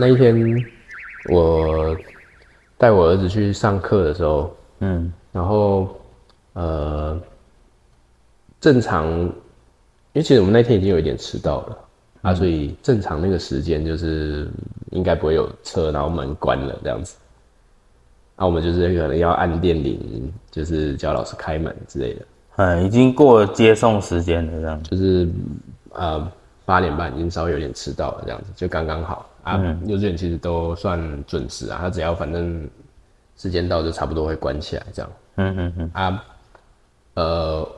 那一天我带我儿子去上课的时候，嗯然后呃，正常，因为其实我们那天已经有一点迟到了啊，所以正常那个时间就是应该不会有车，然后门关了这样子。啊，我们就是可能要按电铃，就是叫老师开门之类的，嗯，已经过了接送时间了，这样。就是呃八点半已经稍微有点迟到了，这样子就刚刚好啊。幼稚园其实都算准时啊，他只要反正时间到就差不多会关起来这样。嗯嗯嗯，啊，呃，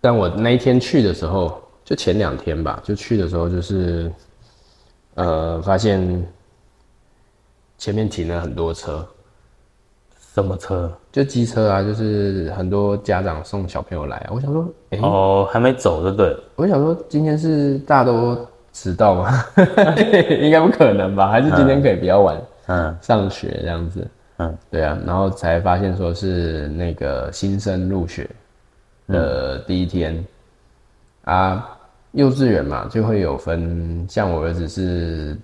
但我那一天去的时候，就前两天吧，就去的时候就是，呃，发现前面停了很多车，什么车？就机车啊，就是很多家长送小朋友来啊。我想说，哎、哦，还没走就对了。我想说今天是大家都迟到吗？应该不可能吧？还是今天可以比较晚嗯上学这样子？嗯，对啊，然后才发现说是那个新生入学的第一天、啊，幼稚园嘛就会有分，像我儿子是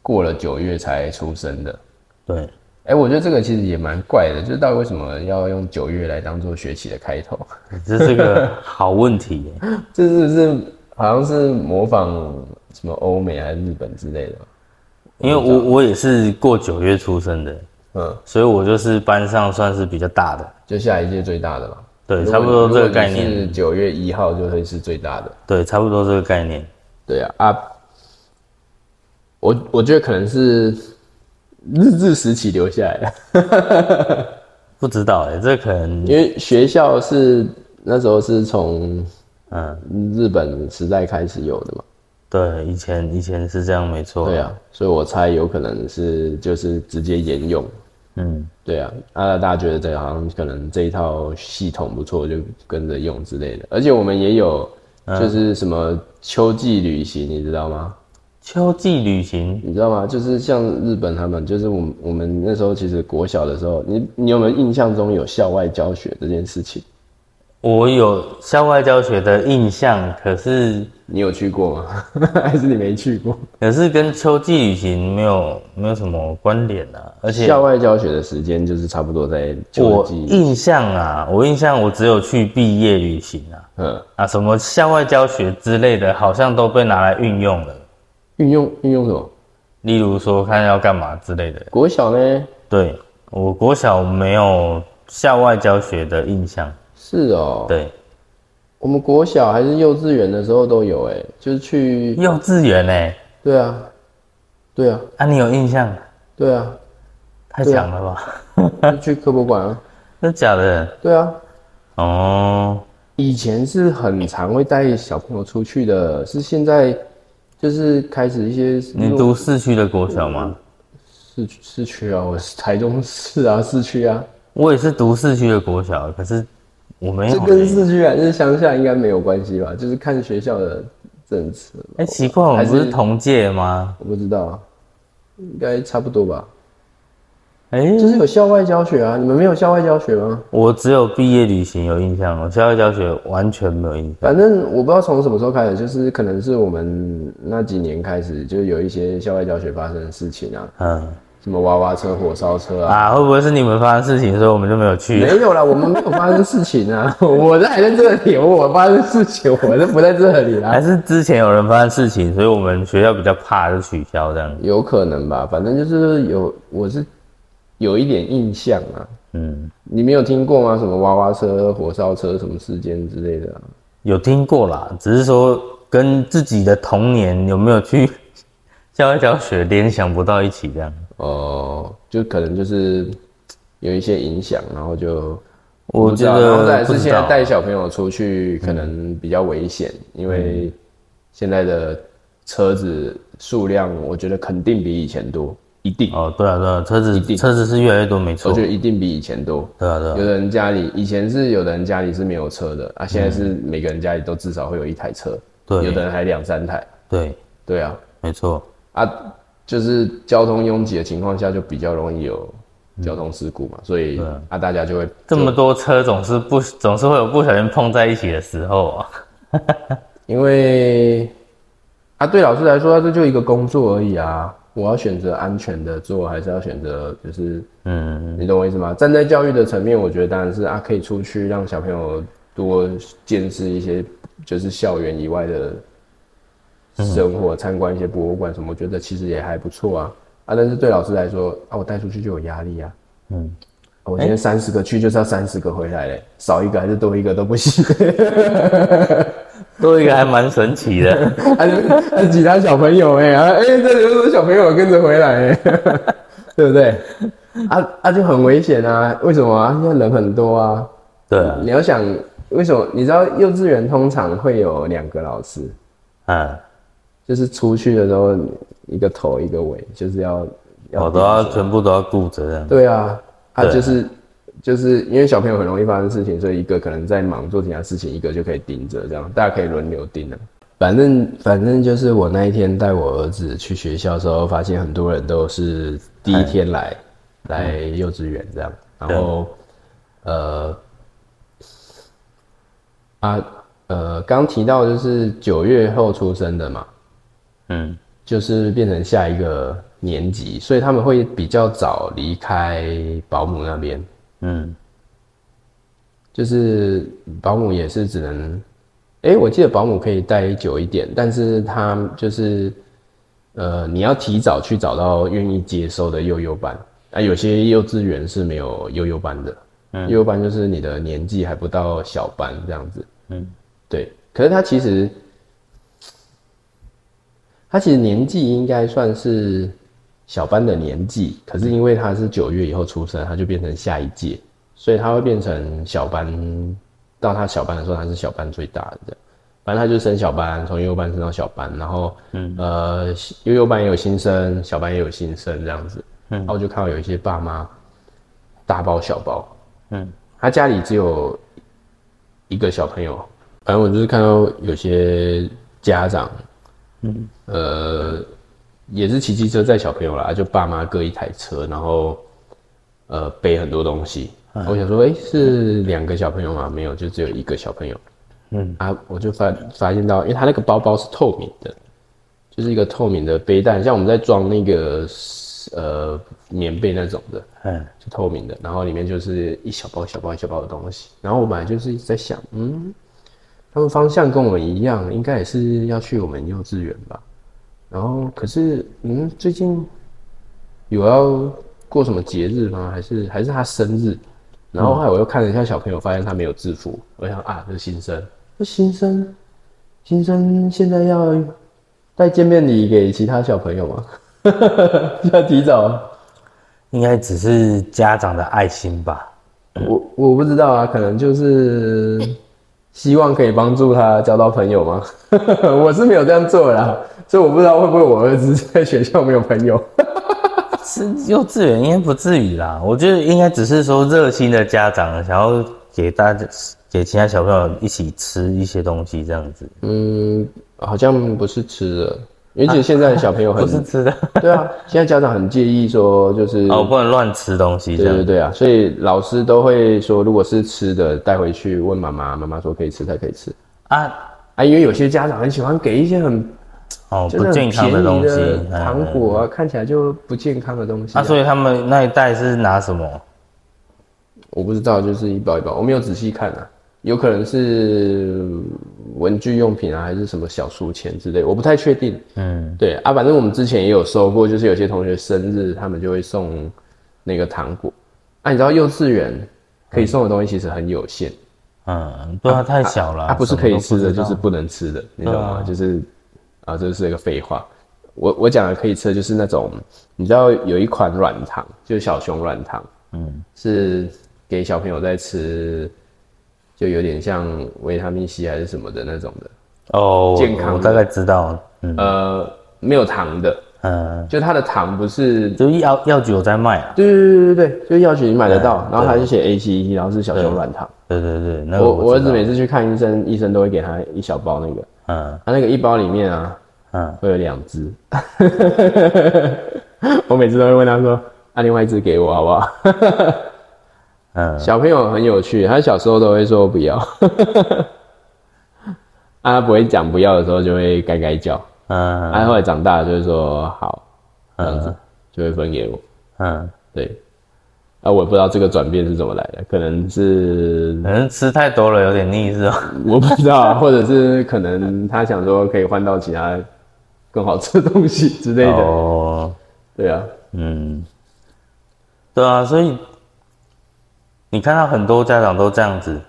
过了九月才出生的，对，哎、我觉得这个其实也蛮怪的，就是到底为什么要用九月来当做学期的开头？这是个好问题耶。这是不是好像是模仿什么欧美还是日本之类的？因为我我也是过九月出生的，嗯，所以我就是班上算是比较大的。就下一届最大的嘛。对，差不多这个概念。九月一号就会是最大的。对，差不多这个概念。对啊啊，我我觉得可能是日治时期留下来的，不知道哎，这可能因为学校是那时候是从嗯，日本时代开始有的嘛。对，以前以前是这样，没错。对，啊，所以我猜有可能是就是直接沿用。嗯，对啊，啊，大家觉得这个好像可能这一套系统不错，就跟着用之类的。而且我们也有就是什么秋季旅行，你知道吗？秋季旅行你知道吗？就是像日本他们，就是我们我们那时候其实国小的时候，你你有没有印象中有校外教学这件事情？我有校外教学的印象，可是你有去过吗？还是你没去过？可是跟秋季旅行没有没有什么关联啊。而且校外教学的时间就是差不多在秋我季，印象啊，我印象我只有去毕业旅行啊，嗯，啊什么校外教学之类的，好像都被拿来运用了。运用运用什么？例如说看要干嘛之类的。国小呢？对我国小没有校外教学的印象。是哦，对，我们国小还是幼稚园的时候都有，哎，就是去，幼稚园呢、对啊，对啊，啊，你有印象？对啊，太强了吧？就去科博馆啊，真的假的？对啊，哦，以前是很常会带小朋友出去的，是现在就是开始一些你读市区的国小吗？市区市区啊，我是台中市啊，市区啊，我也是读市区的国小，可是我没有这欸。跟市区还是乡下应该没有关系吧？就是看学校的政策。哎、奇怪，我们不是是同届吗？我不知道啊，应该差不多吧。哎、就是有校外教学啊，你们没有校外教学吗？我只有毕业旅行有印象，我校外教学完全没有印象。反正我不知道从什么时候开始，就是可能是我们那几年开始，就有一些校外教学发生的事情啊，嗯什么娃娃车、火烧车啊。啊，会不会是你们发生事情，所以我们就没有去？没有啦，我们没有发生事情啊，我这还在这里，我发生事情，我是不在这里啦还。是之前有人发生事情，所以我们学校比较怕，就取消这样。有可能吧，反正就是有，我是有一点印象啊。嗯，你没有听过吗？什么娃娃车、火烧车什么事件之类的、啊？有听过啦，只是说跟自己的童年有没有去 校外教学联想不到一起这样。哦、就可能就是有一些影响，然后就我不知道觉得然后再是现在带小朋友出去可能比较危险，因为现在的车子数量，我觉得肯定比以前多，一定，哦，对啊对啊，车子一定。车子是越来越多，没错。我觉。得一定比以前多。对啊对啊。有，的人家里以前是有的人家里是没有车的啊，现在是每个人家里都至少会有一台车，对。有的人还两三台。对，对啊，没错。啊，就是交通拥挤的情况下，就比较容易有交通事故嘛，所以啊，大家就会这么多车总是不总是会有不小心碰在一起的时候啊。因为啊，对老师来说，这就一个工作而已啊。我要选择安全的做，还是要选择就是嗯，你懂我意思吗？站在教育的层面，我觉得当然是啊，可以出去让小朋友多见识一些就是校园以外的生活，参观一些博物馆什么，我觉得其实也还不错啊啊！但是对老师来说啊，我带出去就有压力啊。嗯，我今天三十个去就是要三十个回来嘞，少一个还是多一个都不行。多一个还蛮神奇的。还是其他小朋友哎、啊哎、这里有小朋友跟着回来哎、对不对？啊啊就很危险啊！为什么啊？现在人很多啊。对啊，你要想为什么？你知道幼稚园通常会有两个老师，嗯，就是出去的时候一个头一个尾，就是要要我都要全部都要顾着这样。对啊，他就是就是因为小朋友很容易发生事情，所以一个可能在忙做其他事情，一个就可以盯着，这样大家可以轮流盯啊。反正反正就是我那一天带我儿子去学校的时候，发现很多人都是第一天来来幼稚园这样，然后呃啊呃刚提到就是九月后出生的嘛，嗯，就是变成下一个年级，所以他们会比较早离开保姆那边。嗯，就是保姆也是只能，哎、我记得保姆可以待久一点，但是他就是，呃，你要提早去找到愿意接收的幼幼班。啊，有些幼稚园是没有幼幼班的，幼幼班就是你的年纪还不到小班这样子，嗯，对，可是他其实，他其实年纪应该算是小班的年纪，可是因为他是九月以后出生，他就变成下一届，所以他会变成小班。到他小班的时候，他是小班最大的这样。反正他就升小班，从幼幼班升到小班，然后嗯呃幼幼班也有新生，小班也有新生这样子。然后我就看到有一些爸妈大包小包，嗯，他家里只有一个小朋友，反正我就是看到有些家长，嗯，呃，也是骑机车载小朋友啦，就爸妈各一台车，然后呃背很多东西。我想说，哎、是两个小朋友吗？没有，就只有一个小朋友。嗯啊，我就发发现到，因为他那个包包是透明的，就是一个透明的背带，像我们在装那个呃棉被那种的，嗯，是透明的，然后里面就是一小包一小包一小包的东西。然后我本来就是在想，嗯，他们方向跟我们一样，应该也是要去我们幼稚园吧。然后可是，嗯，最近有要过什么节日吗？还是还是他生日？然后后来我又看了一下小朋友，发现他没有制服，我想啊，这是新生，这新生，新生现在要带见面礼给其他小朋友吗？要提早。应该只是家长的爱心吧。我我不知道啊，可能就是希望可以帮助他交到朋友吗？我是没有这样做啦，所以我不知道会不会我儿子在学校没有朋友。是幼稚园应该不至于啦，我觉得应该只是说热心的家长想要给大家给其他小朋友一起吃一些东西这样子，嗯，好像不是吃的，而且现在的小朋友很、不是吃的 对啊，现在家长很介意说就是哦，不能乱吃东西。对对对啊，所以老师都会说，如果是吃的带回去问妈妈，妈妈说可以吃才可以吃啊，啊，因为有些家长很喜欢给一些很哦，不健康的东西糖嗯。果啊，看起来就不健康的东西、啊，所以他们那一代是拿什么？我不知道，就是一包一包，我没有仔细看啊，有可能是文具用品啊，还是什么小书签之类，我不太确定。嗯，对啊，反正我们之前也有收过，就是有些同学生日，他们就会送那个糖果。啊，你知道幼稚园可以送的东西其实很有限，嗯，对啊，太小了，它不是可以吃的，就是不能吃的，你懂吗？就是啊，这是一个废话。我我讲的可以吃的就是那种，你知道有一款软糖，就是小熊软糖，嗯，是给小朋友在吃，就有点像维他命 C 还是什么的那种的，哦，健康我大概知道，嗯。呃，没有糖的，嗯，就它的糖不是，就药药局有在卖啊，对对对对对，就药局你买得到，嗯然后它就写 A C E，然后是小熊软糖。对对对，那个我我儿子每次去看医生，医生都会给他一小包那个，嗯。他那个一包里面啊，嗯，会有两只，我每次都会问他说：“啊，另外一只给我好不好？” 嗯，小朋友很有趣，他小时候都会说不要，啊，他不会讲不要的时候就会该该叫，嗯，啊，后来长大了就会说好，这样子嗯。就会分给我。嗯，对，啊，我也不知道这个转变是怎么来的，可能是可能吃太多了有点腻是吧？我不知道啊，或者是可能他想说可以换到其他更好吃的东西之类的。哦，对啊，嗯，对啊，所以你看到很多家长都这样子，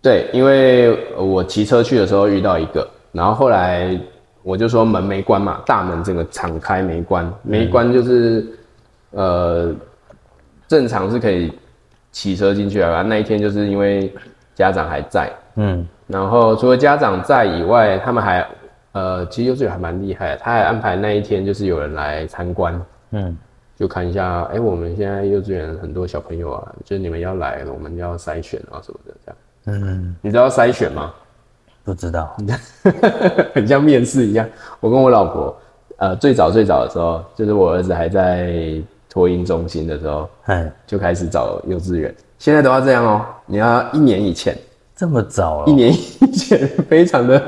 对，因为我骑车去的时候遇到一个，然后后来我就说门没关嘛，大门整个敞开没关，没关就是、呃正常是可以骑车进去啊。那一天就是因为家长还在，嗯。然后除了家长在以外，他们还呃其实幼稚园还蛮厉害的，他还安排那一天就是有人来参观，嗯，就看一下，哎、我们现在幼稚园很多小朋友啊，就是你们要来，我们要筛选啊什么的这样。嗯，你知道筛选吗？不知道，很像面试一样。我跟我老婆，呃，最早最早的时候，就是我儿子还在托婴中心的时候，哎，就开始找幼稚园。现在都要这样哦，你要一年以前，这么早了，一年以前，非常的。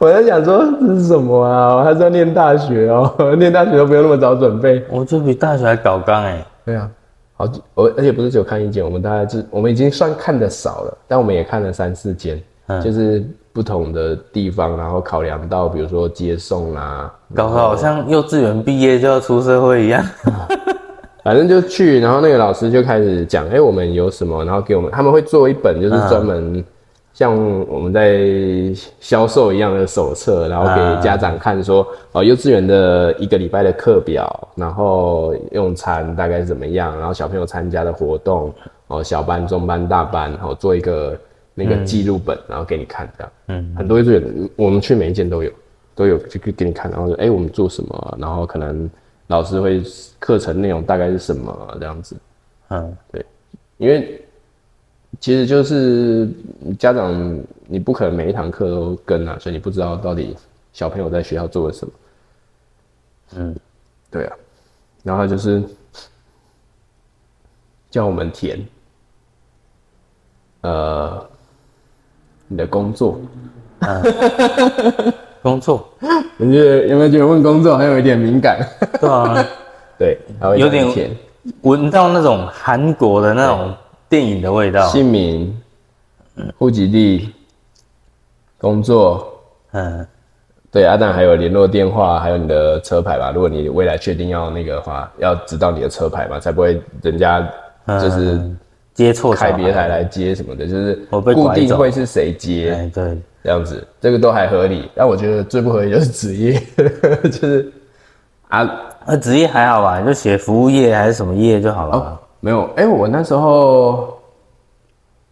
我在想说这是什么啊？他是要念大学哦，念大学都不用那么早准备。我就比大学还搞纲哎，对啊，好几，我而且不是只有看一间，我们大概是，我们已经算看的少了，但我们也看了三四间，嗯就是不同的地方，然后考量到比如说接送啊，搞得好像幼稚园毕业就要出社会一样。反正就去，然后那个老师就开始讲，哎、我们有什么，然后给我们，他们会做一本就是专门像我们在销售一样的手册，然后给家长看说，哦，幼稚园的一个礼拜的课表，然后用餐大概是怎么样，然后小朋友参加的活动，哦，小班、中班、大班，然后做一个那个记录本，然后给你看这样。嗯，很多幼稚园，我们去每一间都有，都有就给给你看，然后说，哎、我们做什么、然后可能老师会课程内容大概是什么这样子，嗯，对因为其实就是家长你不可能每一堂课都跟啊，所以你不知道到底小朋友在学校做了什么。嗯，对啊，然后他就是叫我们填，呃，你的工作。工作，你觉得有没有觉得问工作还有一点敏感？对啊，对，有点叫你填闻到那种韩国的那种电影的味道。姓名、户籍地、工作，嗯，对，阿、啊、蛋还有联络电话，还有你的车牌吧。如果你未来确定要那个的话，要知道你的车牌嘛，才不会人家就是接错小孩开别台来接什么的，就是我被固定会是谁接哎，对，这样子，这个都还合理。但我觉得最不合理就是职业，就是啊那职业还好吧？你就写服务业还是什么业就好了。哦，没有，哎、我那时候，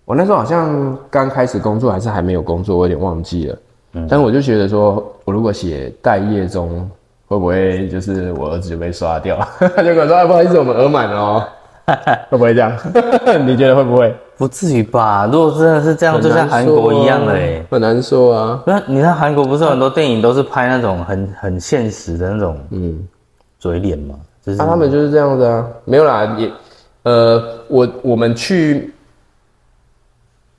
我那时候好像刚开始工作，还是还没有工作，我有点忘记了。嗯，但我就觉得说，我如果写待业中，会不会就是我儿子就被刷掉？他 就跟我说、啊，不好意思，我们额满了哦。会不会这样？你觉得会不会？不至于吧？如果真的是这样，就像韩国一样的哎。很难说啊。那你看韩国不是有很多电影都是拍那种很很现实的那种嗯，嘴脸嘛？就是啊、他们就是这样子啊，没有啦，也，呃，我我们去，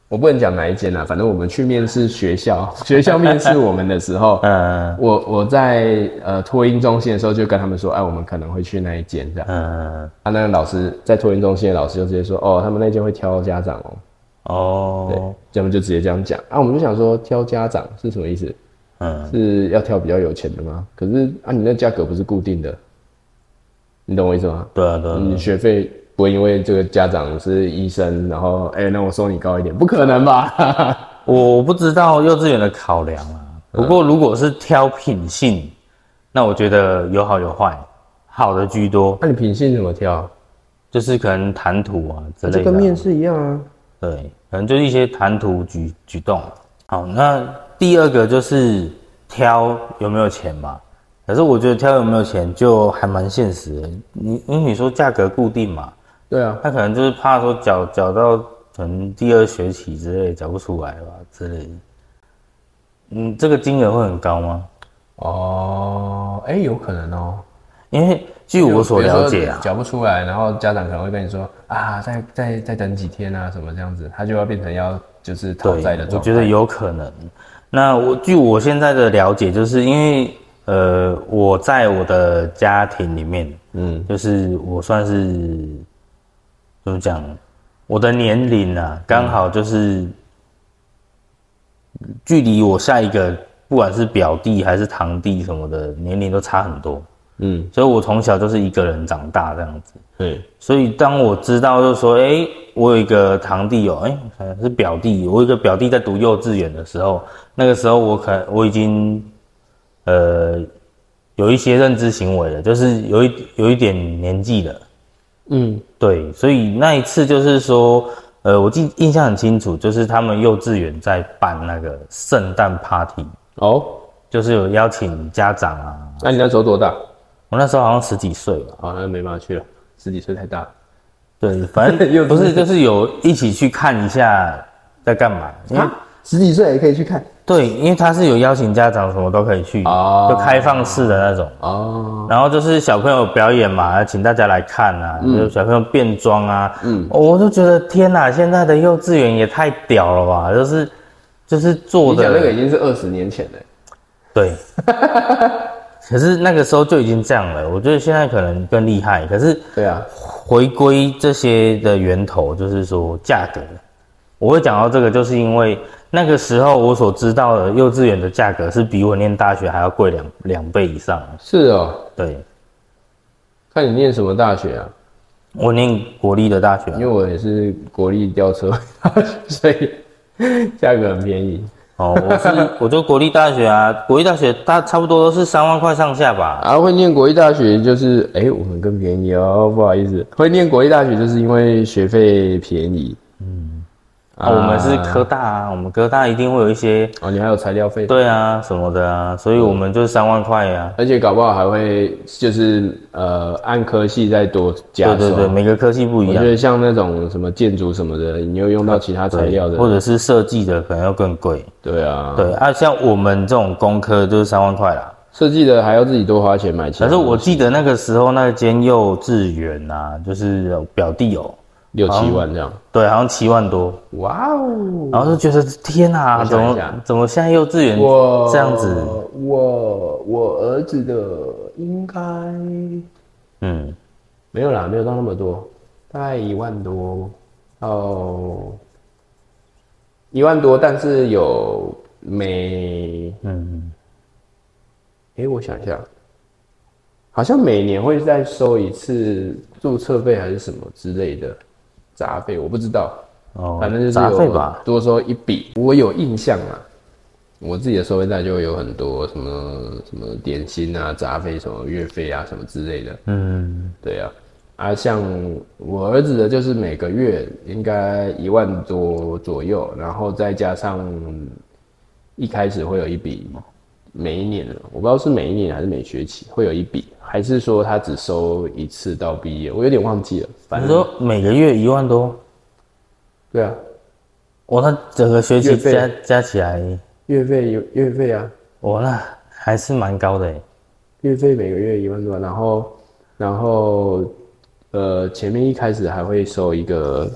我不能讲哪一间啦，反正我们去面试学校，学校面试我们的时候，嗯我我在呃托婴中心的时候就跟他们说，哎，我们可能会去那一间这样。嗯啊，那个老师在托婴中心的老师就直接说，哦，他们那间会挑家长哦，哦对他们就直接这样讲。啊，我们就想说挑家长是什么意思？嗯是要挑比较有钱的吗？可是啊，你那价格不是固定的，你懂我意思吗？对啊对啊你学费不会因为这个家长是医生，然后哎、那我收你高一点，不可能吧？我不知道幼稚园的考量啊。不过如果是挑品性，那我觉得有好有坏，好的居多，那、你品性怎么挑？就是可能谈吐啊之类的啊。这跟面试一样啊。对，可能就是一些谈吐举举动。好，那第二个就是挑有没有钱嘛。可是我觉得挑有没有钱就还蛮现实的。你因为你说价格固定嘛，对啊，他可能就是怕说缴缴到可能第二学期之类缴不出来吧之类的。嗯，这个金额会很高吗？哦，哎、有可能哦。因为据我所了解啊，缴不出来，然后家长可能会跟你说啊，再再再等几天啊，什么这样子，他就要变成要就是讨对债的，状态。我觉得有可能。那我据我现在的了解，就是因为呃，我在我的家庭里面，嗯就是我算是怎么讲，我的年龄啊，刚好就是距离我下一个，不管是表弟还是堂弟什么的，年龄都差很多，嗯，所以我从小就是一个人长大这样子。对，所以当我知道，就是说，哎、我有一个堂弟哦，哎、是表弟，我有一个表弟在读幼稚园的时候，那个时候我可我已经，呃，有一些认知行为了，就是有一有一点年纪了，嗯对，所以那一次就是说，呃，我记印象很清楚，就是他们幼稚园在办那个圣诞 party，哦，就是有邀请家长啊，那你那时候多大？我那时候好像十几岁吧，好，那没办法去了，十几岁太大了。对，反正 不是，就是有一起去看一下在干嘛。因为十几岁也可以去看对，因为他是有邀请家长，什么都可以去，哦就开放式的那种。哦，然后就是小朋友表演嘛，请大家来看啊，就是小朋友变装啊，嗯，我就觉得天哪，现在的幼稚园也太屌了吧，就是就是做的你讲那个已经是二十年前了。对，可是那个时候就已经这样了，我觉得现在可能更厉害。可是对啊，回归这些的源头，就是说价格。我会讲到这个，就是因为那个时候我所知道的幼稚园的价格是比我念大学还要贵两两倍以上。是哦。对看你念什么大学啊？我念国立的大学因为我也是国立吊车，所以价格很便宜。哦，我是 我就国立大学啊，国立大学大差不多都是三万块上下吧。啊，会念国立大学就是，哎、我们更便宜哦，不好意思，会念国立大学就是因为学费便宜。啊，我们是科大啊，我们科大一定会有一些哦，你还有材料费，对啊什么的啊，所以我们就是三万块啊。而且搞不好还会就是呃按科系再多加。对对对，每个科系不一样我觉。得像那种什么建筑什么的，你又用到其他材料的，或者是设计的可能要更贵。对啊，对啊，像我们这种工科就是三万块啦。设计的还要自己多花钱买可。是我记得那个时候那间幼稚园啊，就是有表弟有，六七万这样，对，好像七万多，哇哦！然后就觉得天哪、我怎么怎么现在幼稚园我这样子？我我儿子的应该嗯，没有啦，没有到那么多，大概一万多。到一万多，但是有每嗯，诶，我想一下，好像每年会再收一次注册费还是什么之类的杂费，我不知道，哦，反正就是杂费有吧。多收一笔。我有印象啊，我自己的收费站就会有很多什么什么点心啊、杂费、什么月费啊什么之类的。嗯，对啊，啊，像我儿子的，就是每个月应该一万多左右，然后再加上一开始会有一笔，每一年了，我不知道是每一年还是每学期会有一笔，还是说他只收一次到毕业，我有点忘记了。反正你说每个月一万多，对啊，我那整个学期加加起来，月费有月费啊，我那还是蛮高的。月费每个月一万多，然后然后呃前面一开始还会收一个，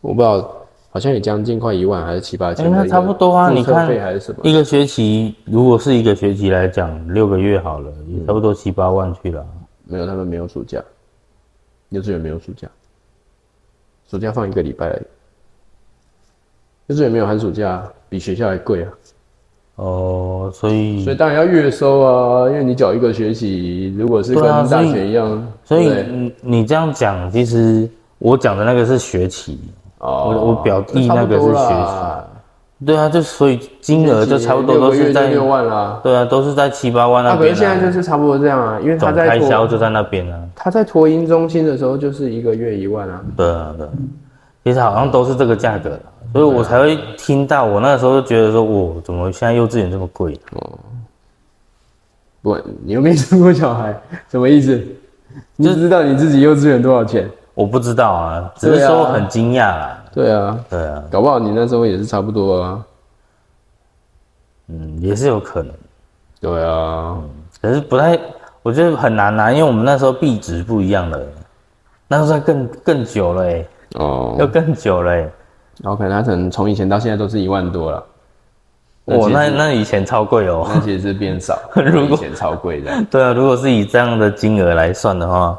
我不知道。好像也将近快一万，还是七八千哎那差不多啊你看还是什么？一个学期，如果是一个学期来讲，六个月好了，也差不多七八万去了。没有，他们没有暑假，幼稚园没有暑假，暑假放一个礼拜而已。幼稚园没有寒暑假，比学校还贵啊，哦，所以所以当然要月收啊，因为你缴一个学期，如果是跟大学一样，所以你你这样讲，其实我讲的那个是学期，哦我我表弟那个是学生，对啊，就所以金额就差不多都是在，六万啦。对啊，都是在七八万那啊，可边、现在就是差不多这样啊，因为他总在开销就在那边啊。他在托婴中心的时候就是一个月一万啊，对啊，对啊，其实好像都是这个价格啦所以我才会听到。我那时候就觉得说，我怎么现在幼稚园这么贵？哦不，你又没生过小孩，什么意思？你就知道你自己幼稚园多少钱？我不知道啊，只是说很惊讶啦。对啊，对啊，搞不好你那时候也是差不多啊。嗯，也是有可能，对啊，可是不太，我觉得很难拿，因为我们那时候币值不一样了，那时候更更久了哎、要哦，更久了哎、然后可能他可能从以前到现在都是一万多了。哇，那那以前超贵哦。那其实是变少，如果以前超贵的。对啊，如果是以这样的金额来算的话，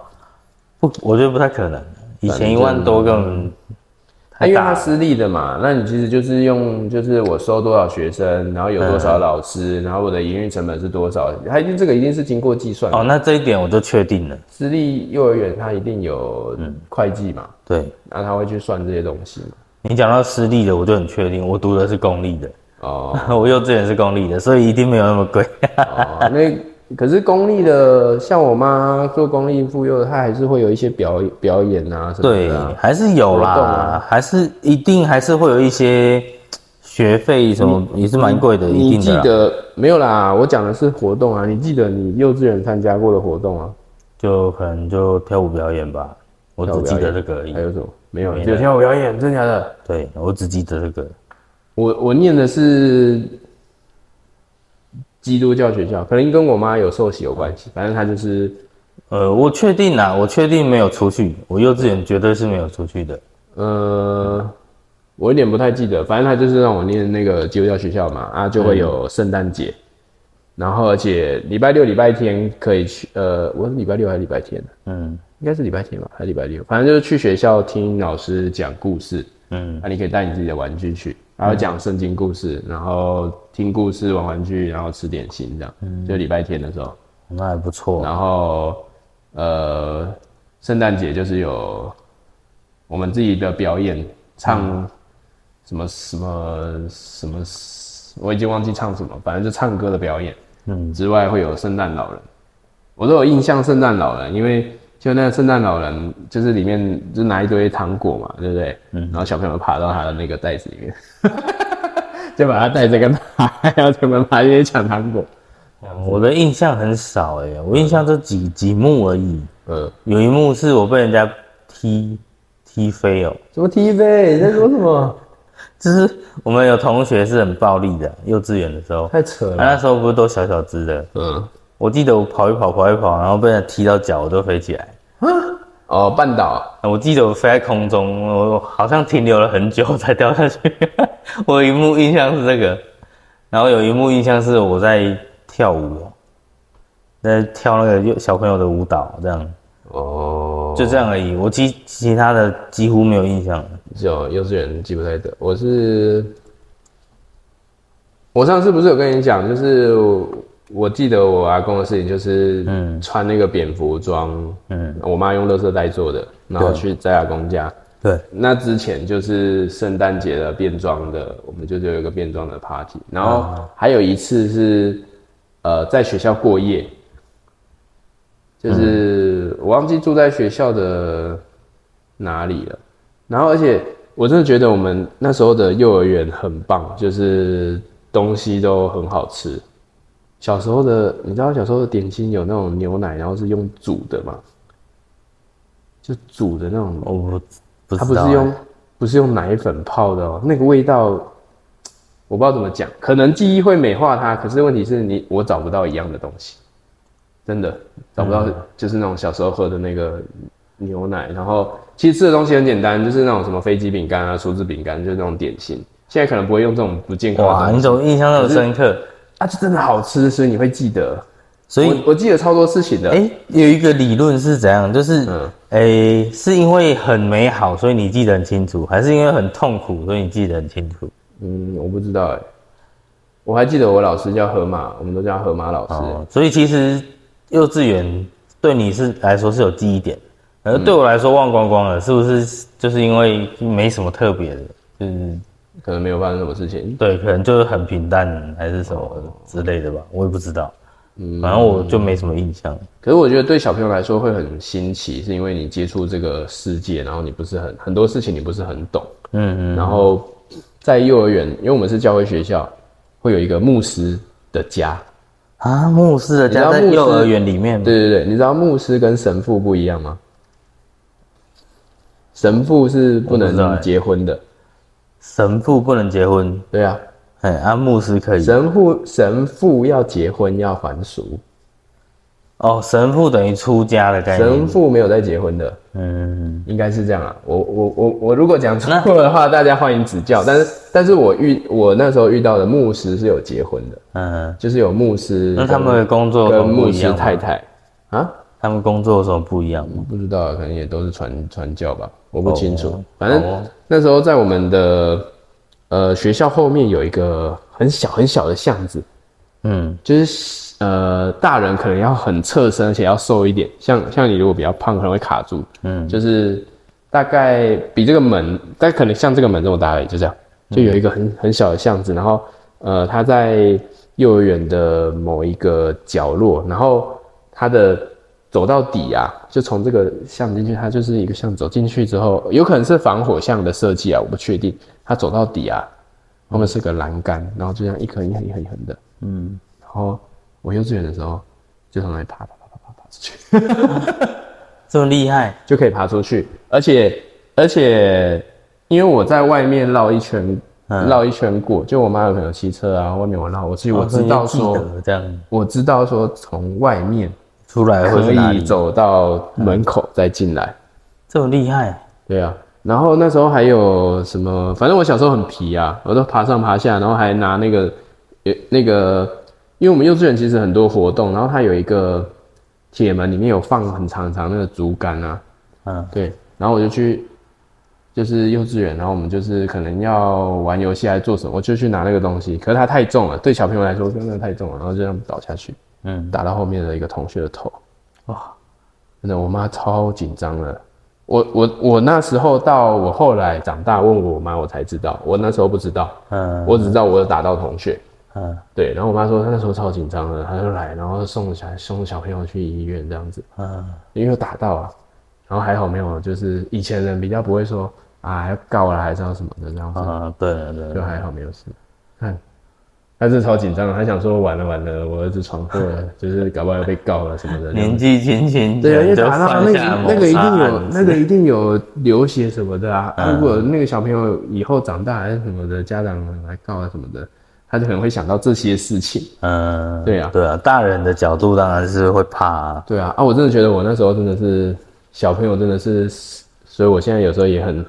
不，我觉得不太可能。以前一万多根本它因为他私立的嘛，那你其实就是用，就是我收多少学生，然后有多少老师，然后我的营运成本是多少，他一定这个一定是经过计算。哦，那这一点我就确定了。私立幼儿园他一定有会计嘛，对，那他会去算这些东西嘛。你讲到私立的，我就很确定，我读的是公立的。哦，我幼稚园是公立的，所以一定没有那么贵。哦，那可是公立的，像我妈做公立妇幼，她还是会有一些表表演啊什么的啊。，还是有啦，还是一定还是会有一些学费什么，也是蛮贵的，一你记定的啦。得没有啦？我讲的是活动啊，你记得你幼稚园参加过的活动啊？就可能就跳舞表演吧，我只记得这个而已还。有什么？没有，有跳舞表演，真的假的？对，我只记得这个。我我念的是基督教学校，可能跟我妈有受洗有关系。反正她就是呃，我确定啦，我确定没有出去，我幼稚园绝对是没有出去的。呃，我有点不太记得，反正她就是让我念那个基督教学校嘛，啊，就会有圣诞节，然后而且礼拜六、礼拜天可以去，呃，我是礼拜六还是礼拜天呢？嗯应该是礼拜天吧，还是礼拜六？反正就是去学校听老师讲故事，嗯，那、你可以带你自己的玩具去，然后讲圣经故事，然后听故事、玩玩具，然后吃点心，这样。就礼拜天的时候，那还不错。然后呃，圣诞节就是有我们自己的表演，唱什么什么什么，我已经忘记唱什么，反正就唱歌的表演。嗯，之外会有圣诞老人，我都有印象圣诞老人，因为就那个圣诞老人就是里面就拿一堆糖果嘛，对不对？嗯，然后小朋友爬到他的那个袋子里面，就把他带着跟他，然后他们爬进去抢糖果。我的印象很少哎、我印象就几几幕而已。呃，有一幕是我被人家踢踢飞哦、什么踢飞你在说什么？就是我们有同学是很暴力的，幼稚园的时候，太扯啊、了。那时候不是都小小只的，嗯，我记得我跑一跑跑一跑，然后被人踢到脚，我都飞起来。哦，半岛。我记得我飞在空中，我好像停留了很久才掉下去。我有一幕印象是这个，然后有一幕印象是我在跳舞，在跳那个幼小朋友的舞蹈，这样哦，就这样而已。我其其他的几乎没有印象了。就幼稚园记不太得。我是，我上次不是有跟你讲，就是我我记得我阿公的事情，就是嗯。穿那个蝙蝠装，嗯，我妈用乐色袋做的，然后去在阿公家。对，那之前就是圣诞节的变装的，我们就是有一个变装的 party，然后还有一次是呃在学校过夜，就是我忘记住在学校的哪里了，然后而且我真的觉得我们那时候的幼儿园很棒，就是东西都很好吃。小时候的你知道小时候的点心有那种牛奶，然后是用煮的嘛，就煮的那种我不不它不是用不是用奶粉泡的哦，那个味道我不知道怎么讲，可能记忆会美化它，可是问题是你我找不到一样的东西，真的找不到，就是那种小时候喝的那个牛奶，然后其实吃的东西很简单，就是那种什么飞机饼干啊、酥子饼干，就是那种点心。现在可能不会用这种不健康的哇，你怎么印象那么深刻？啊，就真的好吃，所以你会记得。所以我我记得超多事情的。哎、有一个理论是怎样？就是，嗯哎、是因为很美好，所以你记得很清楚，还是因为很痛苦，所以你记得很清楚？嗯，我不知道哎、我还记得我老师叫河马，我们都叫河马老师。哦，所以其实幼稚园对你是来说是有记忆点，而对我来说忘光光了，是不是？就是因为没什么特别的，就是可能没有发生什么事情。对，可能就是很平淡还是什么之类的吧，我也不知道。嗯反正我就没什么印象。可是我觉得对小朋友来说会很新奇，是因为你接触这个世界，然后你不是很很多事情你不是很懂，嗯嗯，然后在幼儿园，因为我们是教会学校，会有一个牧师的家。啊，牧师的家在幼儿园里面，对对对，你知道牧师跟神父不一样吗？神父是不能结婚的，神父不能结婚，对啊，哎，啊，牧师可以。神父神父要结婚要还俗，哦，神父等于出家的概念。神父没有在结婚的，嗯，应该是这样啊。我我我我如果讲错的话，大家欢迎指教。但是但是我遇我那时候遇到的牧师是有结婚的，嗯，就是有牧师。那他们的工作跟牧师？太太啊，他们工作有什么不一样吗？不知道，可能也都是传传教吧，我不清楚。哦反正哦那时候在我们的呃学校后面有一个很小很小的巷子，嗯就是呃大人可能要很侧身，而且要瘦一点。像像你如果比较胖，可能会卡住。嗯就是大概比这个门，大概可能像这个门这么大而已，就这样，就有一个很很小的巷子，然后呃，他在幼儿园的某一个角落，然后他的走到底啊，就从这个巷进去，它就是一个巷，走进去之后，有可能是防火巷的设计啊，我不确定。它走到底啊，后面是个栏杆，然后就这样一横一横一横一横的，嗯，然后我幼稚园的时候就从那里爬爬爬爬爬爬出去。这么厉害，就可以爬出去，而且而且，因为我在外面绕一圈，嗯绕一圈过，就我妈有可能有骑车啊，外面我绕，我其实我哦知道说，这样我知道说从外面出来会可？以走到门口再进来，这么厉害，对啊。然后那时候还有什么？反正我小时候很皮啊，我都爬上爬下，然后还拿那个，呃，那个，因为我们幼稚园其实很多活动，然后它有一个铁门，里面有放很长很长那个竹竿啊，嗯对，然后我就去，就是幼稚园，然后我们就是可能要玩游戏还是做什么，我就去拿那个东西，可是它太重了，对小朋友来说真的太重了，然后就这样倒下去，嗯，打到后面的一个同学的头，哇，真的，我妈超紧张的。我我我那时候到我后来长大问我妈，我才知道，我那时候不知道，嗯。我只知道我有打到同学，嗯。对，然后我妈说她那时候超紧张的，她就来，然后送小送小朋友去医院这样子，嗯，因为有打到啊，然后还好没有，就是以前人比较不会说啊要告了还是要什么的这样子，啊，对了对。就，还好没有事。看，他是超紧张，他想说完了完了，我儿子闯祸了，就是搞不好要被告了什么的。年纪轻轻对啊，因为就打到那个那个一定有那个一定有流血什么的啊。啊嗯如果那个小朋友以后长大还是什么的，家长来告啊什么的，他就可能会想到这些事情。嗯，对啊对啊，大人的角度当然是会怕啊，对啊，啊，我真的觉得我那时候真的是小朋友，真的是，所以我现在有时候也很，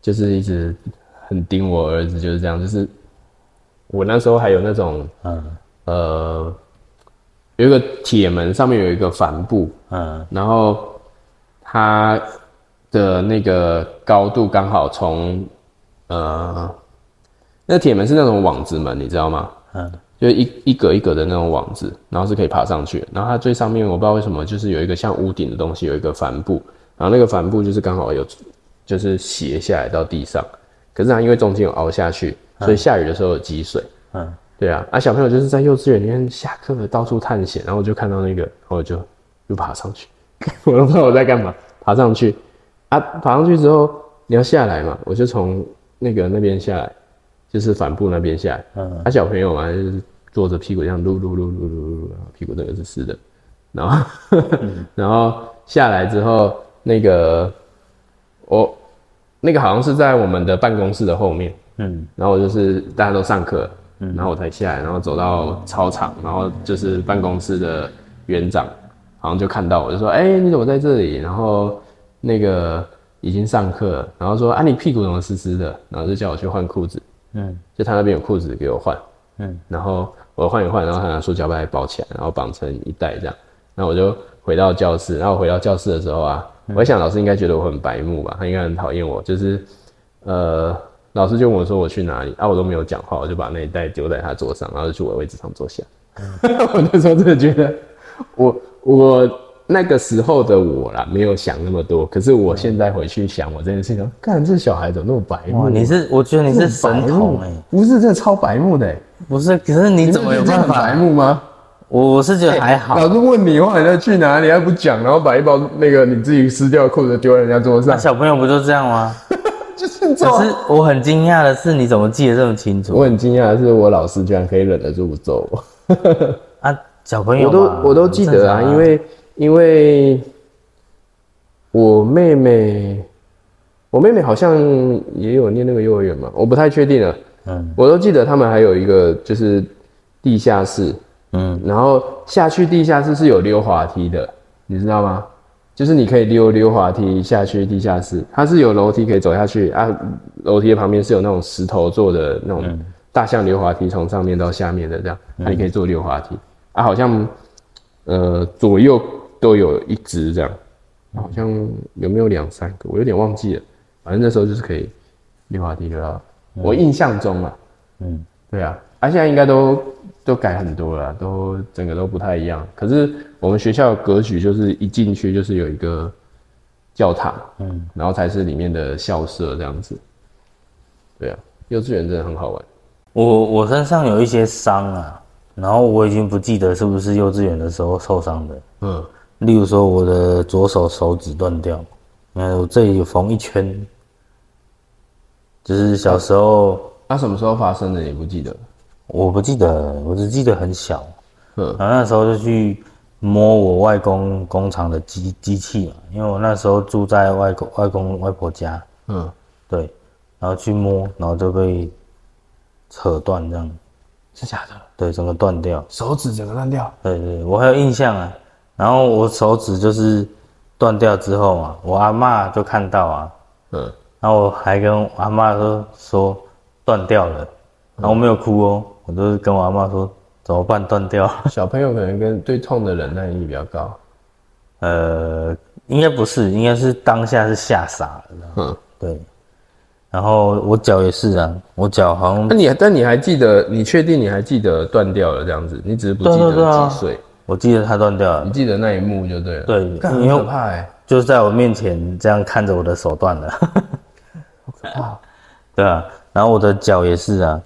就是一直很盯我儿子，就是这样，就是我那时候还有那种嗯呃，有一个铁门上面有一个帆布，嗯然后它的那个高度刚好从呃，那铁门是那种网子门，你知道吗？嗯就一一格一格的那种网子，然后是可以爬上去。然后它最上面我不知道为什么，就是有一个像屋顶的东西，有一个帆布，然后那个帆布就是刚好有，就是斜下来到地上。可是它因为中间有凹下去，所以下雨的时候有积水。嗯。对啊，啊小朋友就是在幼稚园里面下课到处探险，然后我就看到那个，然后我就又爬上去，我都不知道我在干嘛，爬上去，啊爬上去之后你要下来嘛，我就从那个那边下来，就是帆布那边下来，嗯。啊小朋友嘛就是坐着屁股这样撸撸撸撸撸撸撸，然后屁股那个是湿的，然后 然后下来之后那个我那个好像是在我们的办公室的后面。嗯然后我就是大家都上课，嗯然后我才下来，然后走到操场，然后就是办公室的园长，好像就看到我，就说：“哎、你怎么在这里？”然后那个已经上课，然后说：“啊，你屁股怎么湿湿的？”然后就叫我去换裤子，嗯就他那边有裤子给我换，嗯然后我换一换，然后他拿塑胶袋包起来，然后绑成一袋这样。那我就回到教室，然后我回到教室的时候啊，我在想老师应该觉得我很白目吧，他应该很讨厌我，就是呃，老师就问我说我去哪里啊，我都没有讲话，我就把那一袋丢在他桌上，然后就去我的位置上坐下。我那时候真的觉得我我。那个时候的我啦，没有想那么多。可是我现在回去想我这件事情，看这小孩怎么那么白目？哇，你是我觉得你是神童哎、不是，真的超白目的、欸。不是，可是你怎么有办法白？目吗？我我是觉得还好，老师问你话，你要去哪里，还不讲，然后把一包那个你自己撕掉的裤子丢在人家桌那上，小朋友不就这样吗？就是这可是我很惊讶的是，你怎么记得这么清楚我很惊讶的是，我老师居然可以忍得住不揍我。啊？小朋友我都我都记得啊，因为因为我妹妹，我妹妹好像也有念那个幼儿园嘛，我不太确定了。嗯我都记得他们还有一个就是地下室，嗯，然后下去地下室是有溜滑梯的，你知道吗？就是你可以溜溜滑梯下去地下室，它是有楼梯可以走下去啊，楼梯的旁边是有那种石头做的那种大象溜滑梯，从上面到下面的这样，那你可以坐溜滑梯。啊，好像呃左右都有一只这样，好像有没有两三个，我有点忘记了，反正那时候就是可以溜滑梯溜到，我印象中啊，嗯，对啊，啊现在应该都。都改很多了，都整个都不太一样。可是我们学校格局就是一进去就是有一个教堂，嗯，然后才是里面的校舍这样子。对啊，幼稚园真的很好玩。我我身上有一些伤啊，然后我已经不记得是不是幼稚园的时候受伤的。嗯，例如说我的左手手指断掉，看我这里有缝一圈，就是小时候。那什么时候发生的？也不记得？我不记得，我只记得很小，嗯，然后那时候就去摸我外公工厂的机机器嘛，因为我那时候住在外公外公外婆家，嗯，对，然后去摸，然后就被扯断这样，是假的？对，整个断掉，手指整个断掉，对对，我还有印象啊，然后我手指就是断掉之后嘛，我阿妈就看到啊，嗯，然后我还跟阿妈说说断掉了，然后我没有哭哦。我都是跟我阿妈说怎么办断掉。小朋友可能跟对痛的忍耐力比较高，呃，应该不是，应该是当下是吓傻了。嗯，对。然后我脚也是啊，我脚好像……那你但你还记得？你确定你还记得断掉了这样子？你只是不记得几岁？我记得它断掉了。你记得那一幕就对了。对，很可怕哎，就是在我面前这样看着我的手断了，好可怕。对啊，然后我的脚也是啊。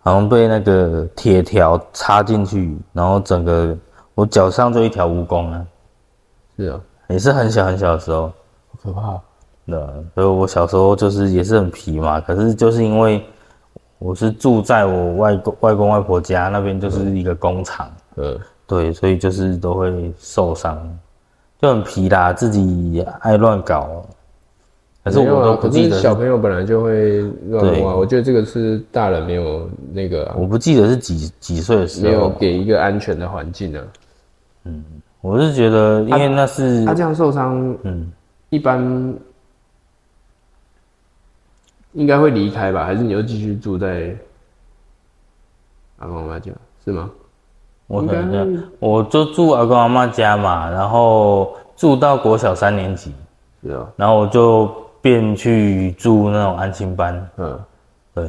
好像被那个铁条插进去，然后整个我脚上就一条蜈蚣啊！是啊，也是很小很小的时候，好可怕。对，所以我小时候就是也是很皮嘛。可是就是因为我是住在我外公外公外婆家那边，就是一个工厂。嗯，对，所以就是都会受伤，就很皮啦，自己爱乱搞。可是我，可是小朋友本来就会乱摸，我觉得这个是大人没有那个。我不记得是几几岁的时候，没有给一个安全的环境呢。嗯，我是觉得，因为那是他这样受伤，嗯，一般应该会离开吧？还是你又继续住在阿公阿妈家？是吗？我可能我就住阿公阿妈家嘛，然后住到国小三年级，是啊，然后我就。便去住那种安心班，嗯，对。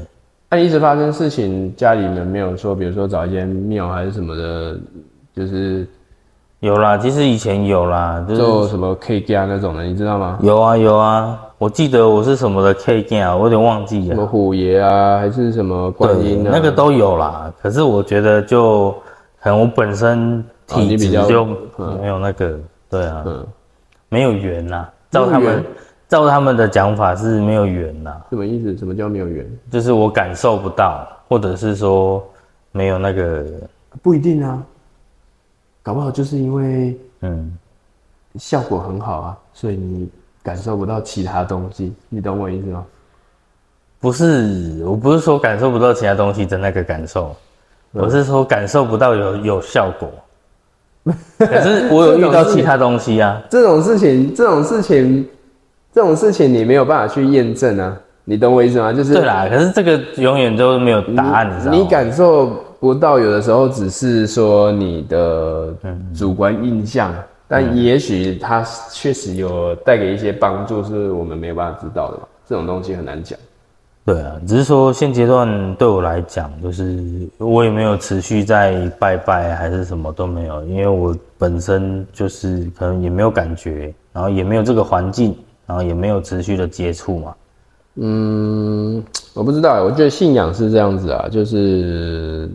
那一直发生事情，家里面没有说，比如说找一间庙还是什么的，就是有啦。其实以前有啦，就什么 K 家那种的，你知道吗？有啊有啊，我记得我是什么的 K 家，我有点忘记了。什么虎爷啊，还是什么观音啊？那个都有啦。可是我觉得就可能我本身体质就没有那个，对啊，没有缘呐，照他们。照他们的讲法是没有缘呐，什么意思？什么叫没有缘？就是我感受不到，或者是说没有那个，不一定啊，搞不好就是因为嗯效果很好啊，所以你感受不到其他东西，你懂我意思吗？不是，我不是说感受不到其他东西的那个感受，我是说感受不到有有效果，可是我有遇到其他东西啊，这种事情，这种事情。这种事情你没有办法去验证啊，你懂我意思吗？就是对啦，可是这个永远都没有答案，你知道吗？你感受不到，有的时候只是说你的主观印象，但也许它确实有带给一些帮助，是我们没有办法知道的嘛。这种东西很难讲。对啊，只是说现阶段对我来讲，就是我也没有持续在拜拜，还是什么都没有，因为我本身就是可能也没有感觉，然后也没有这个环境。然后也没有持续的接触嘛，嗯，我不知道，我觉得信仰是这样子啊，就是，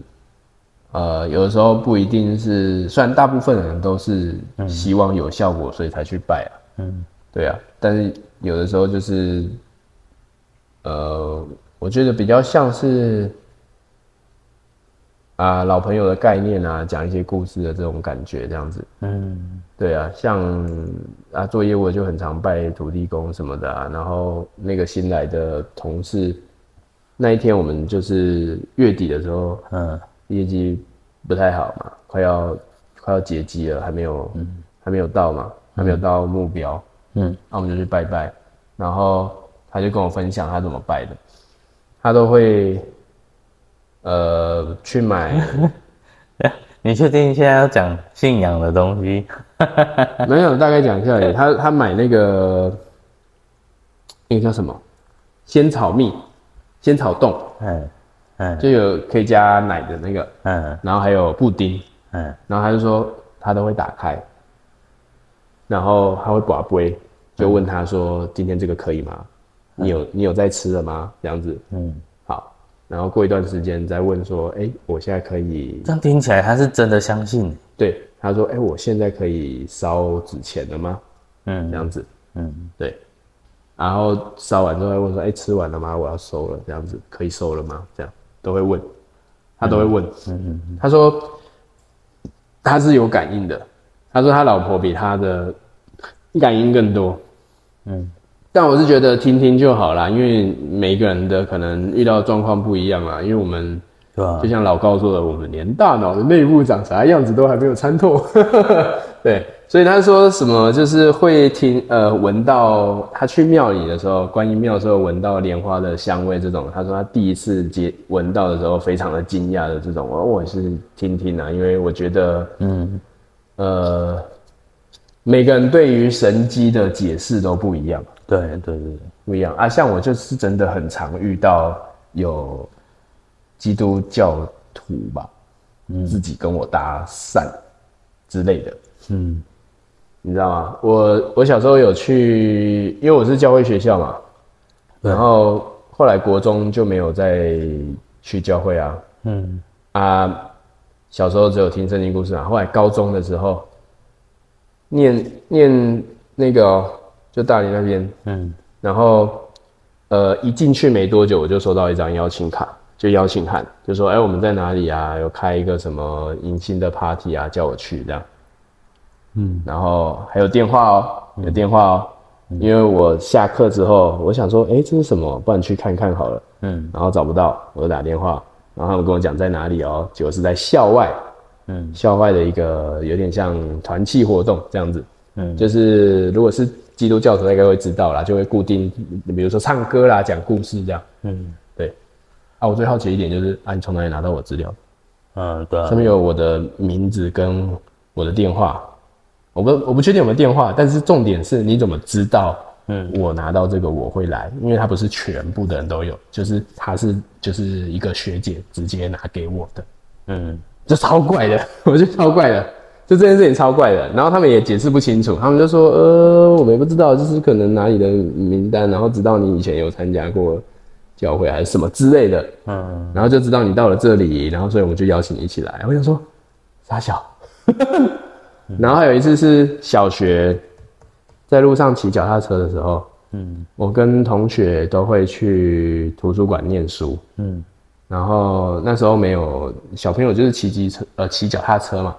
呃，有的时候不一定是，虽然大部分人都是希望有效果，所以才去拜啊，嗯，对啊，但是有的时候就是，呃，我觉得比较像是。啊，老朋友的概念啊，讲一些故事的这种感觉，这样子。嗯，对啊，像啊做业务就很常拜土地公什么的啊。然后那个新来的同事，那一天我们就是月底的时候，嗯，业绩不太好嘛，快要快要结机了，还没有，嗯还没有到嘛，还没有到目标，嗯，那我们就去拜拜，然后他就跟我分享他怎么拜的，他都会，呃，去买，你确定现在要讲信仰的东西？没有，大概讲一下而已，他他买那个，那个叫什么，仙草蜜，仙草冻，嗯嗯。就有可以加奶的那个，嗯。然后还有布丁，嗯。然后他就说他都会打开，然后他会把杯，就问他说今天这个可以吗？你有你有在吃了吗？这样子。嗯，好，然后过一段时间再问说，哎，我现在可以这样听起来他是真的相信。对他说，哎，我现在可以烧纸钱了吗？嗯这样子嗯对，然后烧完之后会问说，哎，吃完了吗？我要收了，这样子可以收了吗？这样都会问，他都会问。嗯嗯他说他是有感应的，他说他老婆比他的感应更多，嗯但我是觉得听听就好啦，因为每个人的可能遇到状况不一样啦，因为我们对吧就？像老高说的，我们连大脑的内部长啥样子都还没有参透，对，所以他说什么就是会听呃闻到他去庙里的时候，观音庙的时候闻到莲花的香味这种，他说他第一次接闻到的时候非常的惊讶的这种，我我是听听啊，因为我觉得嗯呃每个人对于神机的解释都不一样。对对对对，不一样啊。像我就是真的很常遇到有基督教徒吧，自己跟我搭讪之类的，嗯你知道吗？我我小时候有去，因为我是教会学校嘛，然后后来国中就没有再去教会啊嗯啊，小时候只有听圣经故事啊。后来高中的时候，念念那个哦、就大理那边，嗯然后呃一进去没多久，我就收到一张邀请卡，就邀请函，就说哎、我们在哪里啊？有开一个什么迎新的 party 啊，叫我去这样。嗯然后还有电话哦，有电话哦，因为我下课之后，我想说，哎、这是什么？不然去看看好了。嗯然后找不到，我就打电话，然后他们跟我讲在哪里哦，结果是在校外，嗯校外的一个有点像团契活动这样子。嗯就是如果是基督教徒，大概会知道啦，就会固定，比如说唱歌啦、讲故事这样。嗯。对，啊，我最好奇一点就是，啊，你从哪里拿到我资料？嗯，对啊。上面有我的名字跟我的电话，我不我不确定有没有电话，但是重点是你怎么知道？嗯。我拿到这个我会来，因为他不是全部的人都有，就是他是就是一个学姐直接拿给我的，嗯。这超怪的，我觉得超怪的，就这件事情超怪的。然后他们也解释不清楚，他们就说，呃，我们也不知道，就是可能哪里的名单，然后知道你以前有参加过教会还是什么之类的，嗯然后就知道你到了这里，然后所以我们就邀请你一起来。我想说，傻小。然后还有一次是小学，在路上骑脚踏车的时候，嗯我跟同学都会去图书馆念书。嗯然后那时候没有小朋友就是骑机车，呃，骑脚踏车嘛。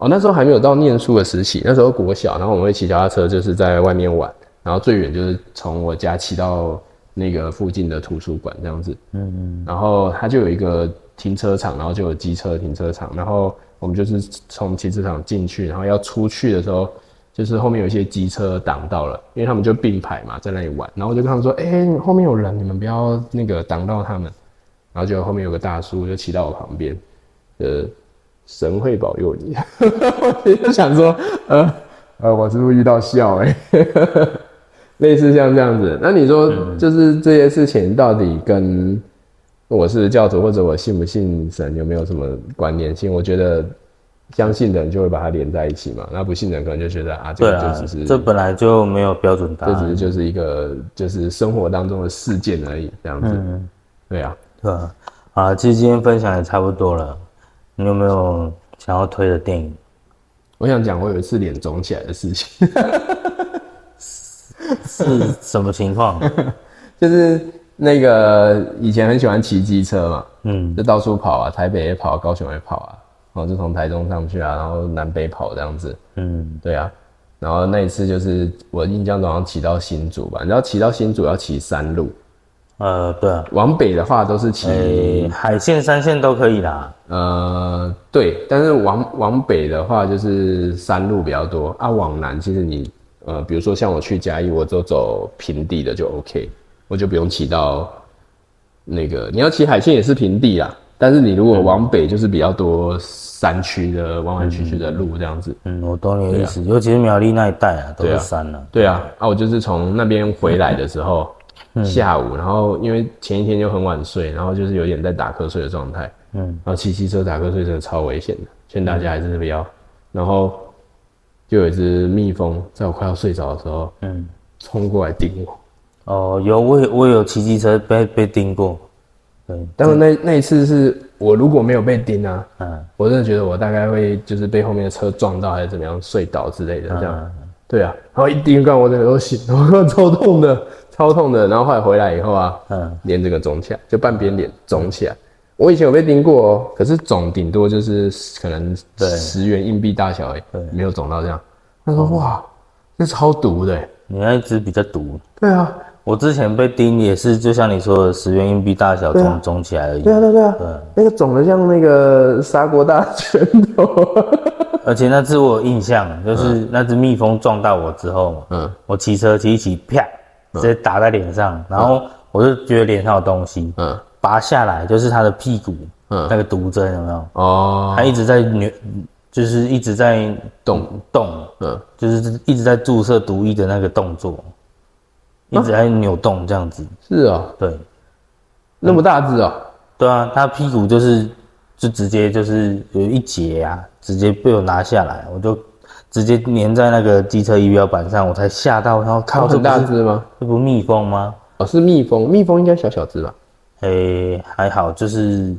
哦，那时候还没有到念书的时期，那时候国小，然后我们会骑脚踏车，就是在外面玩，然后最远就是从我家骑到那个附近的图书馆这样子。嗯嗯然后它就有一个停车场，然后就有机车停车场，然后我们就是从停车场进去，然后要出去的时候，就是后面有一些机车挡到了，因为他们就并排嘛，在那里玩，然后我就跟他们说，哎、后面有人，你们不要那个挡到他们，然后就后面有个大叔就骑到我旁边，呃，神会保佑你，我就想说，呃呃，我是不是遇到笑哎、类似像这样子，那你说就是这些事情到底跟我是教徒或者我信不信神有没有什么关联性？我觉得相信的人就会把它连在一起嘛，那不信的人可能就觉得啊，这个就只是，这本来就没有标准答案。这只是，就是一个就是生活当中的事件而已，这样子。嗯，对啊，对啊。啊，其实今天分享也差不多了，你有没有想要推的电影？我想讲我有一次脸肿起来的事情，是什么情况？就是那个以前很喜欢骑机车嘛，嗯就到处跑啊，台北也跑，高雄也跑啊，然后就从台中上去啊，然后南北跑这样子。嗯对啊，然后那一次就是我印象中好像骑到新竹吧，你知道骑到新竹要骑山路，呃，对啊，往北的话都是骑诶、海线、山线都可以啦。呃，对，但是往往北的话就是山路比较多啊，往南其实你呃，比如说像我去嘉义，我就走平地的就 OK，我就不用骑到那个你要骑海线也是平地啦，但是你如果往北就是比较多山区的弯弯曲曲的路这样子。嗯，我懂你的意思，尤其是苗栗那一带啊，都是山啊。对啊，啊，我就是从那边回来的时候，下午，然后因为前一天就很晚睡，然后就是有点在打瞌睡的状态，嗯，然后骑机车打瞌睡真的超危险的，劝大家还是不要。然后就有一只蜜蜂在我快要睡着的时候，嗯，冲过来叮我。哦，有我有我有骑机车被被叮过，对，但是那那一次是我如果没有被叮啊，嗯，我真的觉得我大概会就是被后面的车撞到还是怎么样睡倒之类的这样。对啊，然后一叮干我整个都醒，我，超痛的，超痛的。然后后来回来以后啊，嗯，脸整个肿起来，就半边脸肿起来。我以前有被叮过哦，可是肿顶多就是可能十元硬币大小而已，没有肿到这样。他说哇，这超毒的欸。你那一只比较毒。对啊，我之前被叮也是，就像你说的，十元硬币大小肿肿起来而已对。啊，对啊对啊，那个肿的像那个砂锅大拳头。而且那只我有印象，就是那只蜜蜂撞到我之后，嗯，我骑车骑一骑，啪，直接打在脸上，然后我就觉得脸上有东西，嗯。拔下来就是他的屁股，嗯。那个毒针有没有？哦，他一直在扭，就是一直在动，动，嗯，就是一直在注射毒液的那个动作，一直在扭动这样子。是啊，对，那么大只啊，对啊，他屁股就是就直接就是有一节啊，直接被我拿下来，我就直接粘在那个机车仪表板上，我才吓到，然后靠，这很不是大只吗？这不蜜蜂吗？哦，是蜜蜂，蜜蜂应该小小只吧？诶、还好，就是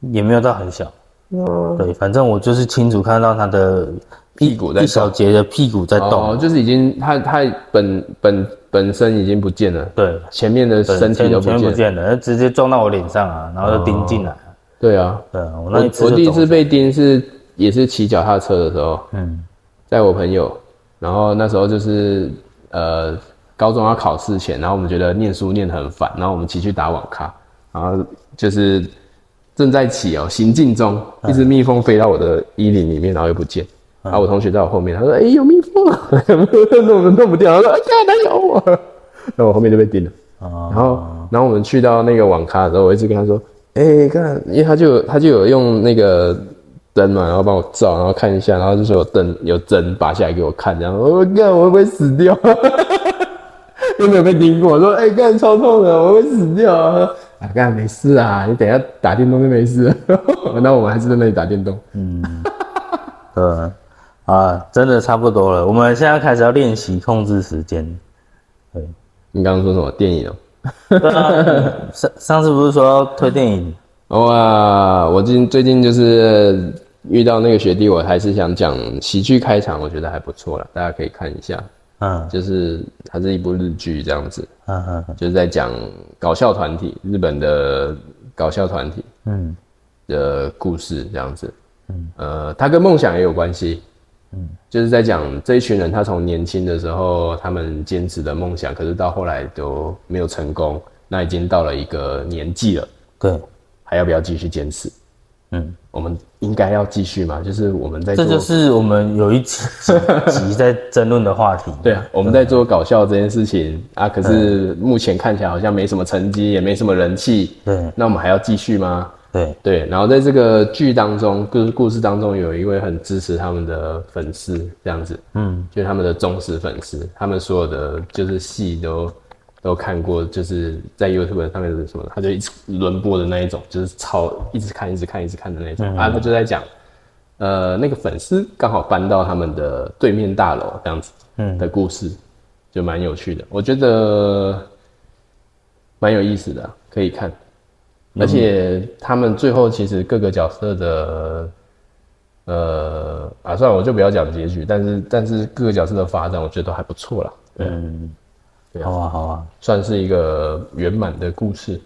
也没有到很小。哦，对，反正我就是清楚看到它的屁股在一小节的屁股在动。哦，就是已经它它本本本身已经不见了，对，前面的对身体都不全全见了。不见了，那直接撞到我脸上啊，然后就钉进来。对啊，对啊，我那一次我我第一次被钉是也是骑脚踏车的时候，嗯在我朋友，然后那时候就是呃高中要考试前，然后我们觉得念书念得很烦，然后我们骑去打网咖，然后就是正在骑哦，行进中，一只蜜蜂飞到我的衣领里面，然后又不见。然后我同学在我后面，他说：“哎、有蜜蜂啊，弄 弄不掉。”他说：“哎呀，它咬我。”然后我后面就被叮了。哦然后，然后我们去到那个网咖的时候，我一直跟他说：“哎、看，因为他就有他就有用那个灯嘛，然后帮我照，然后看一下，然后就说有灯有针拔下来给我看，这样我看我会不会死掉？又没有被叮过，我说哎，干、超痛的，我会死掉啊！啊，干没事啊，你等一下打电动就没事了。然后我们还是在那里打电动。嗯对啊，真的差不多了。我们现在开始要练习控制时间。对，你刚刚说什么电影哦？对啊，上上次不是说要推电影？哇，我最最近就是遇到那个学弟，我还是想讲喜剧开场，我觉得还不错了，大家可以看一下。嗯就是它是一部日剧这样子，嗯嗯就是在讲搞笑团体，日本的搞笑团体嗯的故事这样子。嗯，呃，它跟梦想也有关系。嗯，就是在讲这一群人，他从年轻的时候，他们坚持的梦想，可是到后来都没有成功。那已经到了一个年纪了，对，还要不要继续坚持？嗯，我们应该要继续嘛？就是我们在做，这就是我们有一集集在争论的话题。对啊，我们在做搞笑这件事情啊，可是目前看起来好像没什么成绩，也没什么人气。对那我们还要继续吗？对对，然后在这个剧当中，故故事当中有一位很支持他们的粉丝，这样子，嗯，就是他们的忠实粉丝，他们所有的就是戏都都看过，就是在 YouTube 上面是什么，他就一直轮播的那一种，就是超一直看一直看一直看的那种、啊，他就在讲，呃，那个粉丝刚好搬到他们的对面大楼这样子，嗯。的故事，就蛮有趣的，我觉得蛮有意思的啊、可以看。而且他们最后其实各个角色的，呃啊，算了，我就不要讲结局，但是但是各个角色的发展，我觉得都还不错啦，对，嗯，对啊。好啊好啊。算是一个圆满的故事。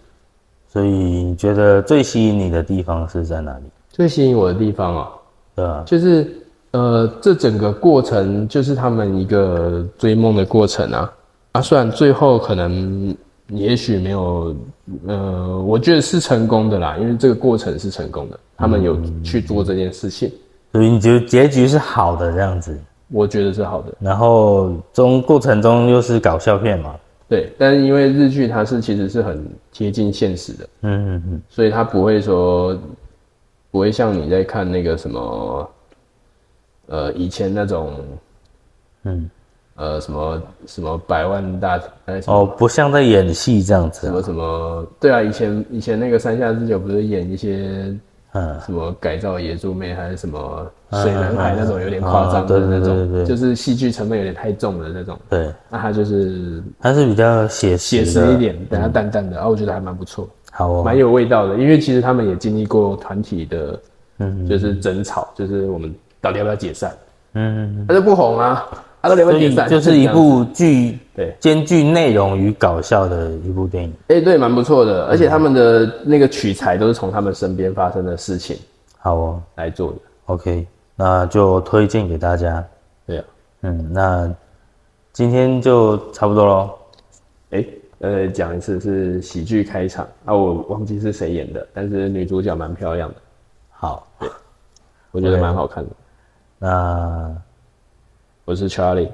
所以你觉得最吸引你的地方是在哪里？最吸引我的地方啊，对啊？就是呃，这整个过程就是他们一个追梦的过程啊。啊，虽然最后可能也许没有，呃，我觉得是成功的啦，因为这个过程是成功的，他们有去做这件事情，所以你觉得结局是好的这样子，我觉得是好的。然后中过程中又是搞笑片嘛，对，但是因为日剧它是其实是很贴近现实的，嗯嗯嗯，所以它不会说不会像你在看那个什么，呃，以前那种，嗯，呃，什么什么百万大哦，不像在演戏这样子啊，什么什么，对啊，以前以前那个山下智久不是演一些嗯，什么改造野猪妹还是什么水男孩那种有点夸张的那种，就是戏剧成分有点太重的那种，对，那他就是它是比较写写实的，实一点，等下淡淡的，啊，我觉得还蛮不错。好哦，蛮有味道的，因为其实他们也经历过团体的，嗯就是争吵，就是我们到底要不要解散，嗯，嗯。他就不红啊，所以就是一部剧对，兼具内容与搞笑的一部电影。哎、对，蛮不错的，而且他们的那个取材都是从他们身边发生的事情好哦。来做的，，OK，那就推荐给大家。对啊，嗯，那今天就差不多喽。哎、呃，讲一次是喜剧开场。啊，我忘记是谁演的，但是女主角蛮漂亮的，好，我觉得蛮好看的。那我是 Charlie，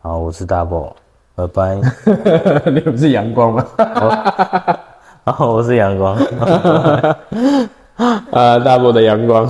好，我是大 b 拜拜。你不是阳光吗？好，我是阳光。啊，大波的阳光。